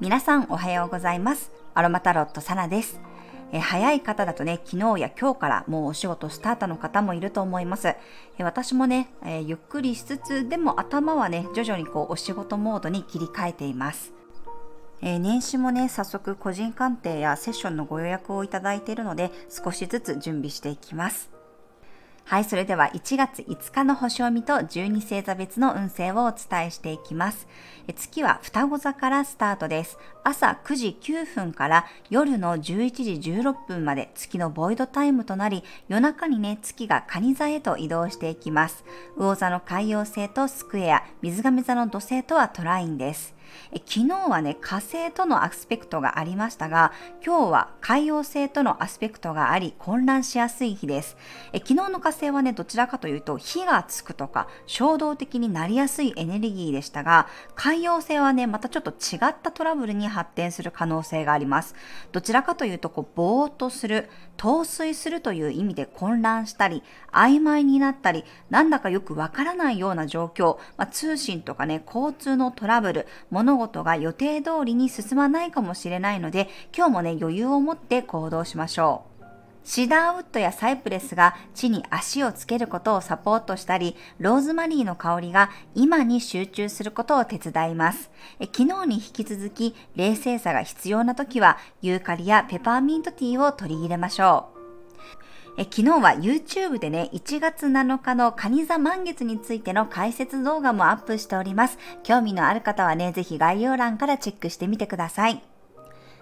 皆さんおはようございますアロマタロットサナですえ早い方だとね、昨日や今日からもうお仕事スタートの方もいると思います。え私もね、えゆっくりしつつ、でも頭はね、徐々にこうお仕事モードに切り替えています。えー、年始もね、早速個人鑑定やセッションのご予約をいただいているので、少しずつ準備していきます。はい、それでは1月5日の星を見と12星座別の運勢をお伝えしていきます。月は双子座からスタートです。朝9時9分から夜の11時16分まで月のボイドタイムとなり、夜中にね、月が蟹座へと移動していきます。魚座の海洋星とスクエア、水亀座の土星とはトラインです。昨日はね、火星とのアスペクトがありましたが、今日は海洋星とのアスペクトがあり、混乱しやすい日です。え昨日の火星はね、どちらかというと、火がつくとか、衝動的になりやすいエネルギーでしたが、海洋星はね、またちょっと違ったトラブルに発展する可能性があります。どちらかというと、こう、ぼーっとする、陶酔するという意味で混乱したり、曖昧になったり、なんだかよくわからないような状況、まあ、通信とかね、交通のトラブル、物事が予定通りに進まないかもしれないので、今日もね、余裕を持って行動しましょう。シダーウッドやサイプレスが地に足をつけることをサポートしたり、ローズマリーの香りが今に集中することを手伝います。え昨日に引き続き、冷静さが必要な時は、ユーカリやペパーミントティーを取り入れましょう。え昨日は YouTube でね、1月7日のカニ座満月についての解説動画もアップしております。興味のある方はね、ぜひ概要欄からチェックしてみてください。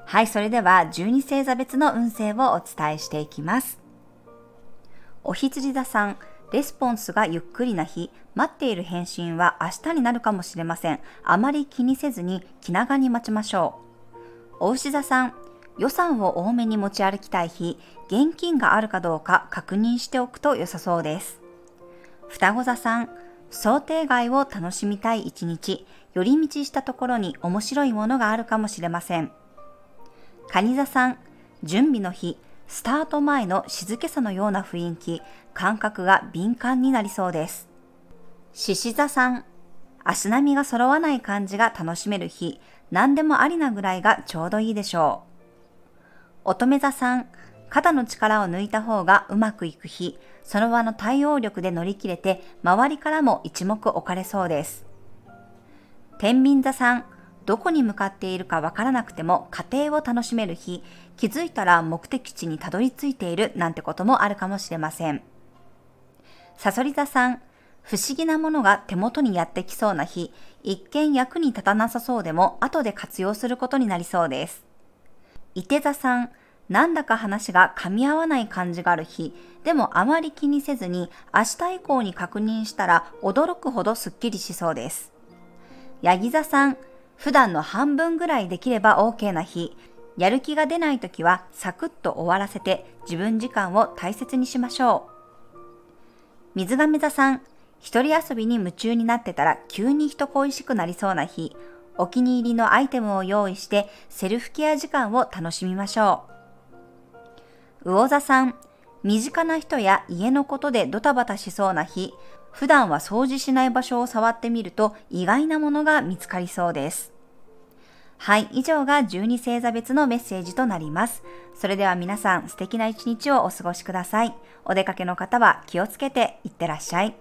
はい、それでは12星座別の運勢をお伝えしていきます。お羊座さん、レスポンスがゆっくりな日、待っている返信は明日になるかもしれません。あまり気にせずに気長に待ちましょう。お牛座さん、予算を多めに持ち歩きたい日、現金があるかどうか確認しておくと良さそうです。双子座さん、想定外を楽しみたい一日、寄り道したところに面白いものがあるかもしれません。蟹座さん、準備の日、スタート前の静けさのような雰囲気、感覚が敏感になりそうです。獅子座さん、足並みが揃わない感じが楽しめる日、何でもありなぐらいがちょうどいいでしょう。乙女座さん、肩の力を抜いた方がうまくいく日、その場の対応力で乗り切れて、周りからも一目置かれそうです。天秤座さん、どこに向かっているかわからなくても過程を楽しめる日、気づいたら目的地にたどり着いているなんてこともあるかもしれません。サソリ座さん、不思議なものが手元にやってきそうな日、一見役に立たなさそうでも後で活用することになりそうです。伊手座さん、なんだか話が噛み合わない感じがある日、でもあまり気にせずに明日以降に確認したら驚くほどスッキリしそうです。ヤギ座さん、普段の半分ぐらいできれば OK な日、やる気が出ない時はサクッと終わらせて自分時間を大切にしましょう。水亀座さん、一人遊びに夢中になってたら急に人恋しくなりそうな日、お気に入りのアイテムを用意してセルフケア時間を楽しみましょう。魚座さん、身近な人や家のことでドタバタしそうな日、普段は掃除しない場所を触ってみると意外なものが見つかりそうです。はい、以上が12星座別のメッセージとなります。それでは皆さん素敵な一日をお過ごしください。お出かけの方は気をつけていってらっしゃい。